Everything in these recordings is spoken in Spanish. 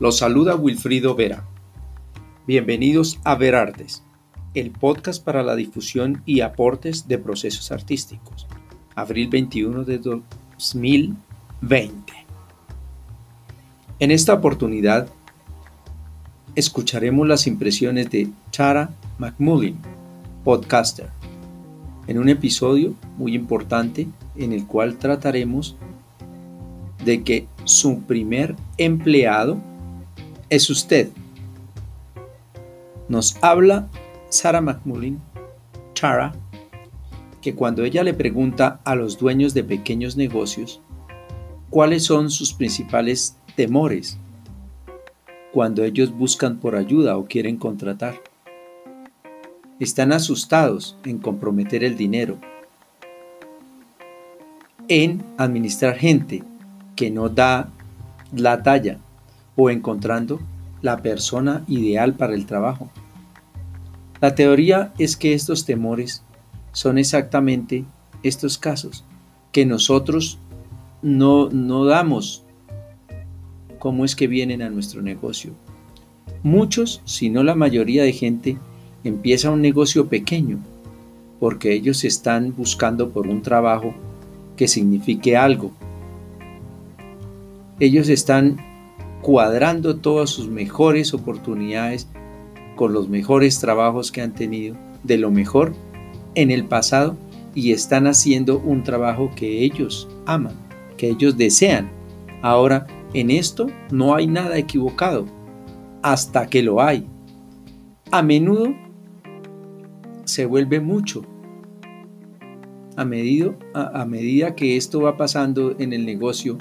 Los saluda Wilfrido Vera. Bienvenidos a Verartes, el podcast para la difusión y aportes de procesos artísticos. Abril 21 de 2020. En esta oportunidad escucharemos las impresiones de Tara McMullin, podcaster, en un episodio muy importante en el cual trataremos de que su primer empleado es usted. Nos habla Sarah McMullin, Tara, que cuando ella le pregunta a los dueños de pequeños negocios cuáles son sus principales temores cuando ellos buscan por ayuda o quieren contratar. Están asustados en comprometer el dinero, en administrar gente que no da la talla o encontrando la persona ideal para el trabajo. La teoría es que estos temores son exactamente estos casos que nosotros no, no damos cómo es que vienen a nuestro negocio. Muchos, si no la mayoría de gente, empieza un negocio pequeño porque ellos están buscando por un trabajo que signifique algo. Ellos están cuadrando todas sus mejores oportunidades con los mejores trabajos que han tenido, de lo mejor en el pasado y están haciendo un trabajo que ellos aman, que ellos desean. Ahora, en esto no hay nada equivocado, hasta que lo hay. A menudo se vuelve mucho. A, a medida que esto va pasando en el negocio,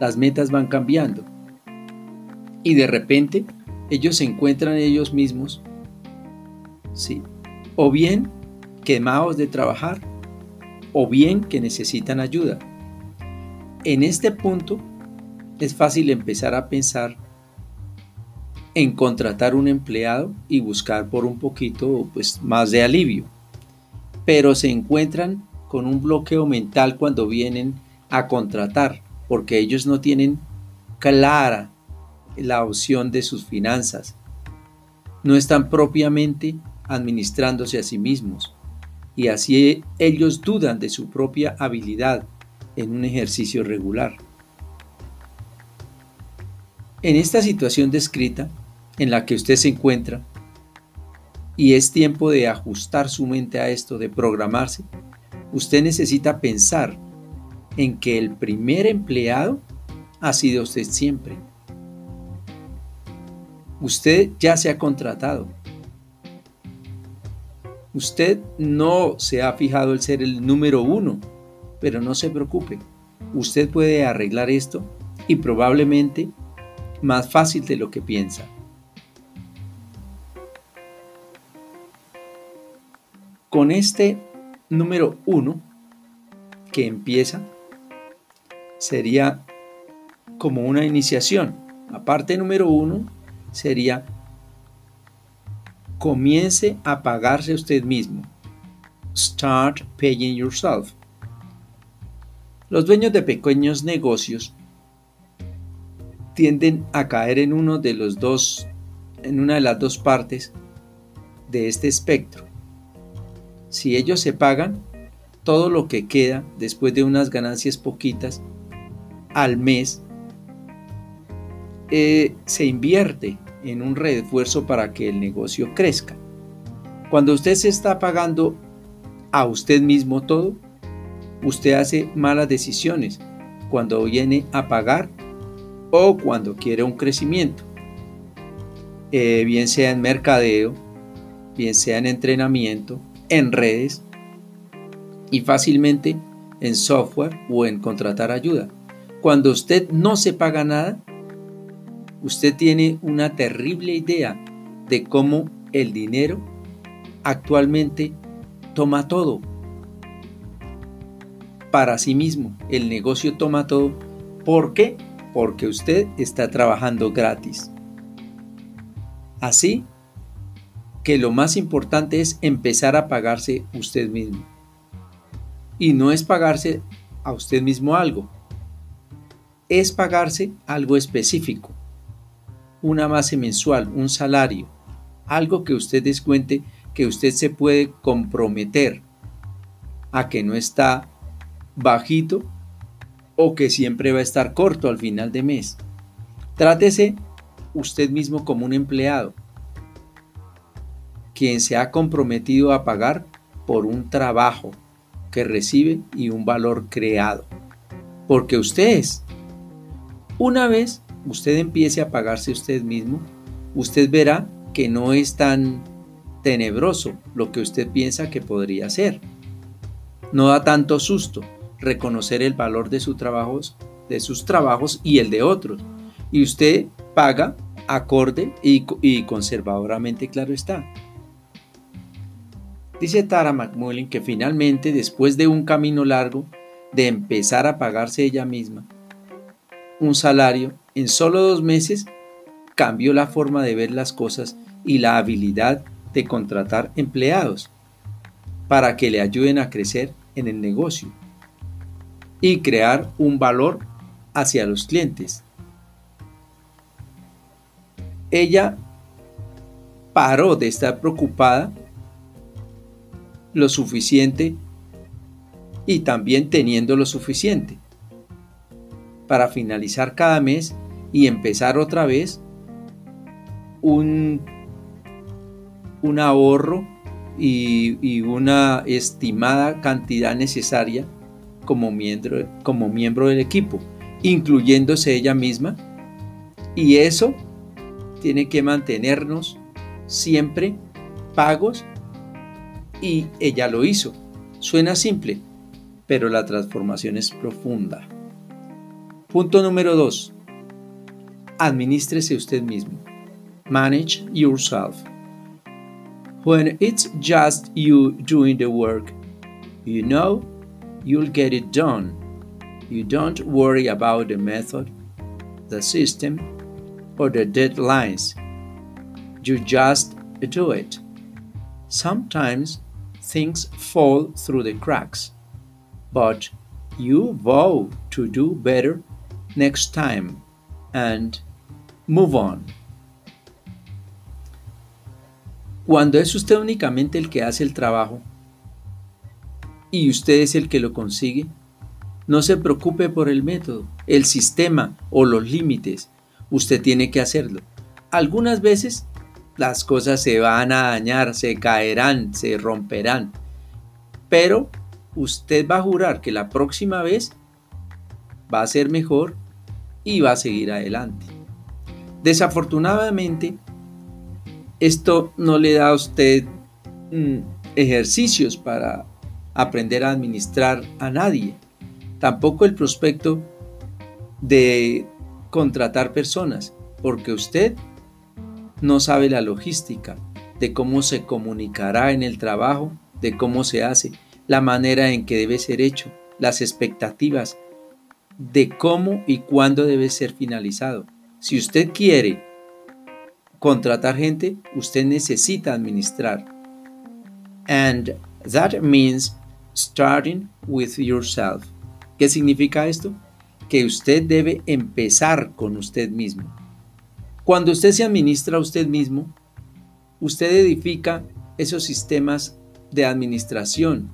las metas van cambiando y de repente ellos se encuentran ellos mismos, ¿sí? o bien quemados de trabajar, o bien que necesitan ayuda. En este punto es fácil empezar a pensar en contratar un empleado y buscar por un poquito pues, más de alivio. Pero se encuentran con un bloqueo mental cuando vienen a contratar, porque ellos no tienen clara la opción de sus finanzas. No están propiamente administrándose a sí mismos y así ellos dudan de su propia habilidad en un ejercicio regular. En esta situación descrita, en la que usted se encuentra, y es tiempo de ajustar su mente a esto, de programarse, usted necesita pensar en que el primer empleado ha sido usted siempre Usted ya se ha contratado. Usted no se ha fijado el ser el número uno, pero no se preocupe. Usted puede arreglar esto y probablemente más fácil de lo que piensa. Con este número uno que empieza sería como una iniciación. Aparte número uno sería comience a pagarse usted mismo. Start paying yourself. Los dueños de pequeños negocios tienden a caer en uno de los dos en una de las dos partes de este espectro. Si ellos se pagan, todo lo que queda después de unas ganancias poquitas al mes eh, se invierte en un refuerzo para que el negocio crezca. Cuando usted se está pagando a usted mismo todo, usted hace malas decisiones cuando viene a pagar o cuando quiere un crecimiento. Eh, bien sea en mercadeo, bien sea en entrenamiento, en redes y fácilmente en software o en contratar ayuda. Cuando usted no se paga nada, usted tiene una terrible idea de cómo el dinero actualmente toma todo para sí mismo. El negocio toma todo. ¿Por qué? Porque usted está trabajando gratis. Así que lo más importante es empezar a pagarse usted mismo. Y no es pagarse a usted mismo algo, es pagarse algo específico una base mensual, un salario, algo que usted descuente, que usted se puede comprometer a que no está bajito o que siempre va a estar corto al final de mes. Trátese usted mismo como un empleado, quien se ha comprometido a pagar por un trabajo que recibe y un valor creado. Porque usted es. Una vez usted empiece a pagarse usted mismo, usted verá que no es tan tenebroso lo que usted piensa que podría ser. No da tanto susto reconocer el valor de, sus trabajos, de sus trabajos y el de otros. Y usted paga acorde y, y conservadoramente, claro está. Dice Tara McMullen que finalmente, después de un camino largo de empezar a pagarse ella misma un salario, en solo dos meses cambió la forma de ver las cosas y la habilidad de contratar empleados para que le ayuden a crecer en el negocio y crear un valor hacia los clientes. Ella paró de estar preocupada lo suficiente y también teniendo lo suficiente para finalizar cada mes y empezar otra vez un, un ahorro y, una estimada cantidad necesaria como miembro, como miembro del equipo, incluyéndose ella misma. Y eso tiene que mantenernos siempre pagos y ella lo hizo. Suena simple, pero la transformación es profunda. Punto número 2. Administrese usted mismo. Manage yourself. When it's just you doing the work, you know you'll get it done. You don't worry about the method, the system, or the deadlines. You just do it. Sometimes things fall through the cracks, but you vow to do better next time and move on. Cuando es usted únicamente el que hace el trabajo y usted es el que lo consigue, no se preocupe por el método, el sistema o los límites. Usted tiene que hacerlo. Algunas veces las cosas se van a dañar, se caerán, se romperán. Pero usted va a jurar que la próxima vez va a ser mejor y va a seguir adelante. Desafortunadamente, esto no le da a usted mm, ejercicios para aprender a administrar a nadie. Tampoco el prospecto de contratar personas, porque usted no sabe la logística de cómo se comunicará en el trabajo, de cómo se hace, la manera en que debe ser hecho, las expectativas de cómo y cuándo debe ser finalizado. Si usted quiere contratar gente, usted necesita administrar. And that means starting with yourself. ¿Qué significa esto? Que usted debe empezar con usted mismo. Cuando usted se administra a usted mismo, usted edifica esos sistemas de administración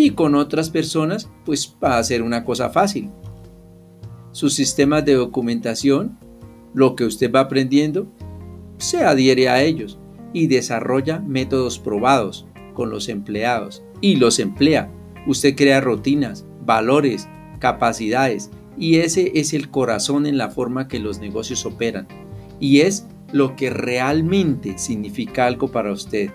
y con otras personas, pues va a ser una cosa fácil. Sus sistemas de documentación, lo que usted va aprendiendo, se adhiere a ellos y desarrolla métodos probados con los empleados y los emplea. Usted crea rutinas, valores, capacidades y ese es el corazón en la forma que los negocios operan y es lo que realmente significa algo para usted.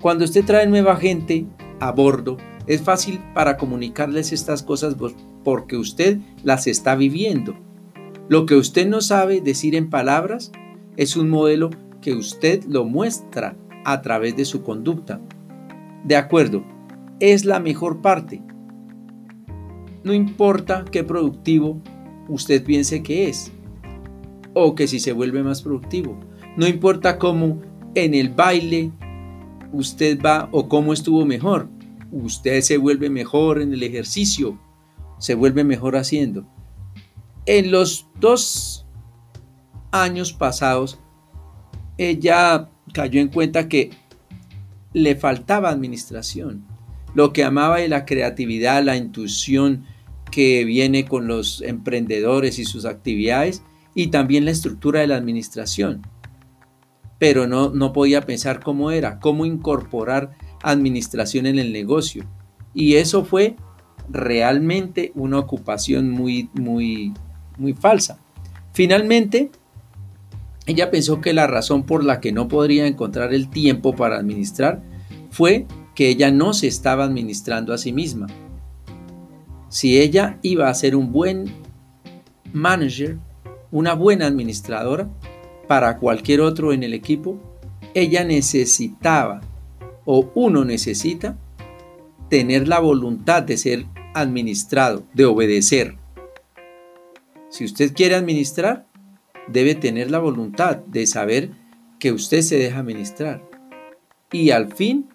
Cuando usted trae nueva gente a bordo, es fácil para comunicarles estas cosas porque usted las está viviendo. Lo que usted no sabe decir en palabras es un modelo que usted lo muestra a través de su conducta. De acuerdo, es la mejor parte. No importa qué productivo usted piense que es o que si se vuelve más productivo. No importa cómo en el baile usted va o cómo estuvo mejor. Usted se vuelve mejor en el ejercicio, se vuelve mejor haciendo. En los dos años pasados, ella cayó en cuenta que le faltaba administración. Lo que amaba de la creatividad, la intuición que viene con los emprendedores y sus actividades, y también la estructura de la administración. Pero no, no podía pensar cómo era, cómo incorporar administración en el negocio. Y eso fue realmente una ocupación muy, muy, muy falsa. Finalmente, ella pensó que la razón por la que no podría encontrar el tiempo para administrar fue que ella no se estaba administrando a sí misma. Si ella iba a ser un buen manager, una buena administradora para cualquier otro en el equipo, ella necesitaba o uno necesita tener la voluntad de ser administrado, de obedecer. Si usted quiere administrar, debe tener la voluntad de saber que usted se deja administrar. Y al fin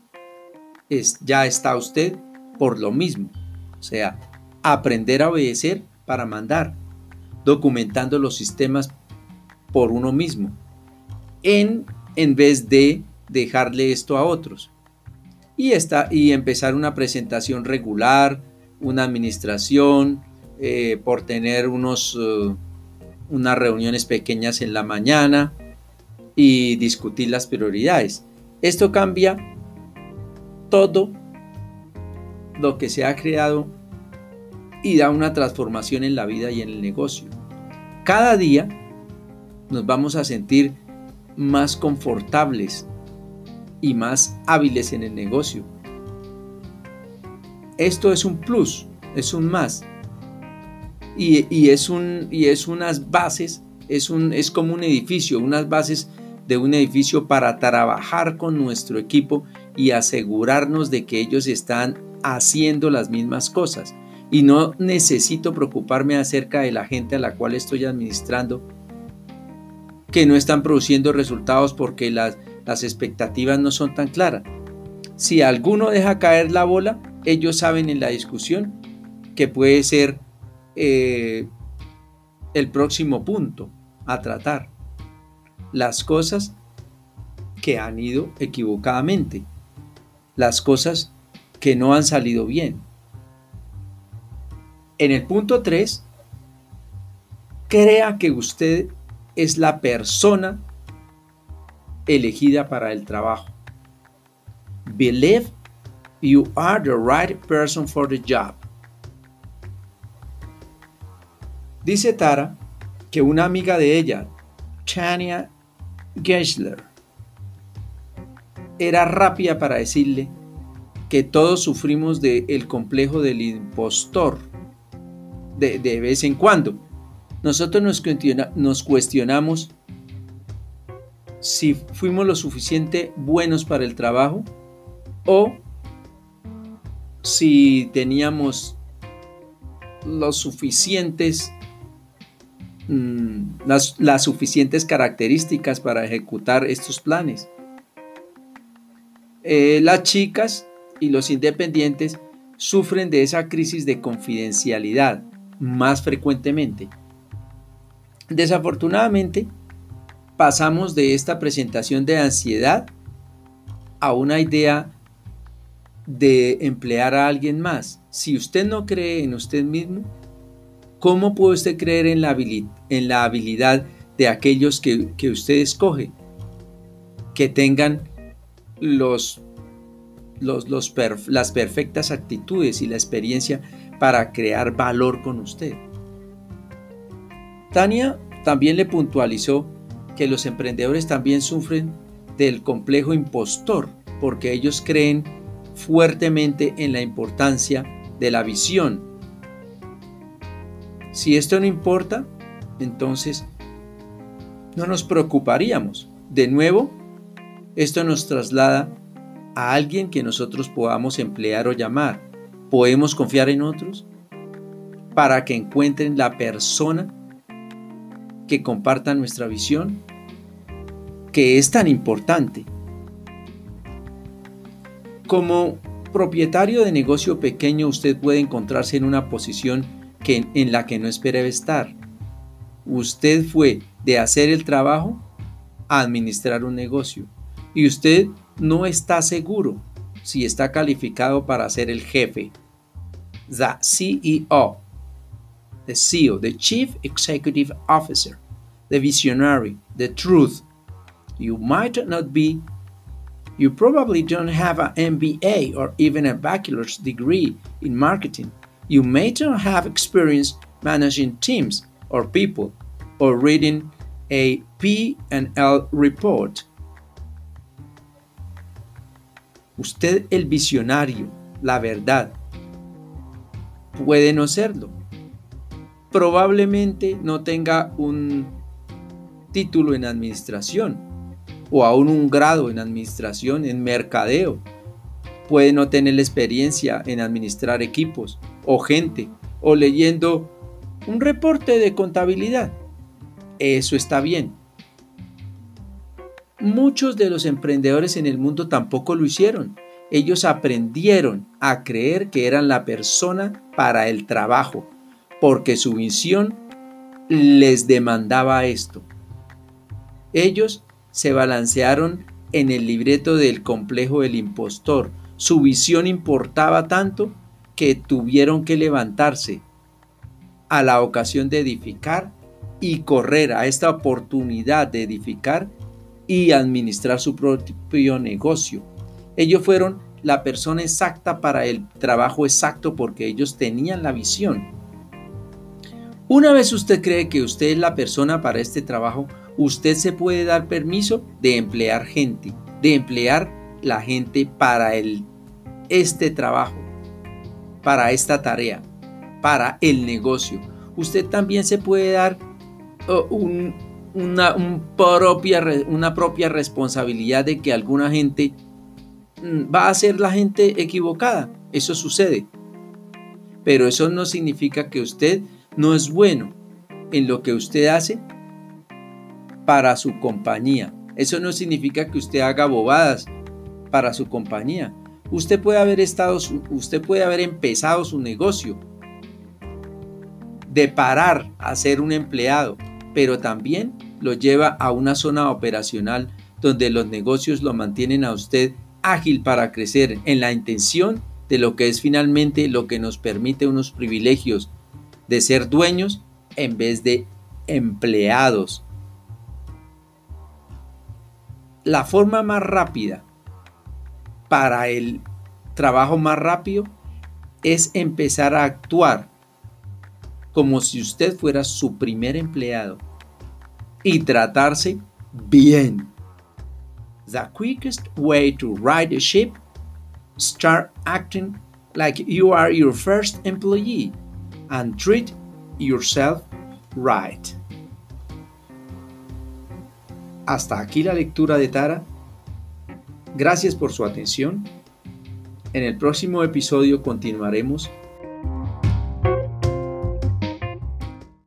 es, ya está usted por lo mismo. O sea, aprender a obedecer para mandar, documentando los sistemas por uno mismo, en, en vez de dejarle esto a otros. Y, y empezar una presentación regular, una administración, eh, por tener unos, eh, unas reuniones pequeñas en la mañana y discutir las prioridades. Esto cambia todo lo que se ha creado y da una transformación en la vida y en el negocio. Cada día nos vamos a sentir más confortables y más hábiles en el negocio. Esto es un plus, es un más. Y, es, un, y es unas bases, es, un, es como un edificio, unas bases de un edificio para trabajar con nuestro equipo y asegurarnos de que ellos están haciendo las mismas cosas. Y no necesito preocuparme acerca de la gente a la cual estoy administrando que no están produciendo resultados porque las, las expectativas no son tan claras. Si alguno deja caer la bola, ellos saben en la discusión que puede ser eh, el próximo punto a tratar. Las cosas que han ido equivocadamente. Las cosas que no han salido bien. En el punto 3, crea que usted es la persona elegida para el trabajo. Believe you are the right person for the job. Dice Tara que una amiga de ella, Tania Gessler, era rápida para decirle que todos sufrimos del complejo del impostor de, de vez en cuando nosotros nos, cuestionamos si fuimos lo suficiente buenos para el trabajo o si teníamos los suficientes mm, las, suficientes características para ejecutar estos planes. Eh, las chicas y los independientes sufren de esa crisis de confidencialidad más frecuentemente. Desafortunadamente, pasamos de esta presentación de ansiedad a una idea de emplear a alguien más. Si usted no cree en usted mismo, ¿cómo puede usted creer en la, habilidad de aquellos que, usted escoge? Que tengan las perfectas actitudes y la experiencia para crear valor con usted. Tania también le puntualizó que los emprendedores también sufren del complejo impostor porque ellos creen fuertemente en la importancia de la visión. Si esto no importa, entonces no nos preocuparíamos. De nuevo, esto nos traslada a alguien que nosotros podamos emplear o llamar. ¿Podemos confiar en otros? Para que encuentren la persona que compartan nuestra visión, que es tan importante. Como propietario de negocio pequeño, usted puede encontrarse en una posición que, en la que no espera estar. Usted fue de hacer el trabajo a administrar un negocio. Y usted no está seguro si está calificado para ser el jefe. The CEO, the CEO, the Chief Executive Officer, the visionary, the truth. You might not be, you probably don't have an MBA or even a bachelor's degree in marketing. You may not have experience managing teams or people or reading a P&L report. Usted el visionario, la verdad, puede no serlo. Probablemente no tenga un título en administración o aún un grado en administración, en mercadeo. Puede no tener la experiencia en administrar equipos o gente o leyendo un reporte de contabilidad. Eso está bien. Muchos de los emprendedores en el mundo tampoco lo hicieron. Ellos aprendieron a creer que eran la persona para el trabajo, porque su visión les demandaba esto. Ellos se balancearon en el libreto del complejo del impostor. Su visión importaba tanto que tuvieron que levantarse a la ocasión de edificar y correr a esta oportunidad de edificar y administrar su propio negocio. Ellos fueron la persona exacta para el trabajo exacto porque ellos tenían la visión. Una vez usted cree que usted es la persona para este trabajo, usted se puede dar permiso de emplear gente, de emplear la gente para el, este trabajo, para esta tarea, para el negocio. Usted también se puede dar una, propia, una propia responsabilidad de que alguna gente mm, va a ser la gente equivocada. Eso sucede. Pero eso no significa que usted no es bueno en lo que usted hace para su compañía. Eso no significa que usted haga bobadas para su compañía. Usted puede haber estado, usted puede haber empezado su negocio de parar a ser un empleado pero también lo lleva a una zona operacional donde los negocios lo mantienen a usted ágil para crecer en la intención de lo que es finalmente lo que nos permite unos privilegios de ser dueños en vez de empleados. La forma más rápida para el trabajo más rápido es empezar a actuar como si usted fuera su primer empleado y tratarse bien. The quickest way to ride a ship, start acting like you are your first employee and treat yourself right. Hasta aquí la lectura de Tara. Gracias por su atención. En el próximo episodio continuaremos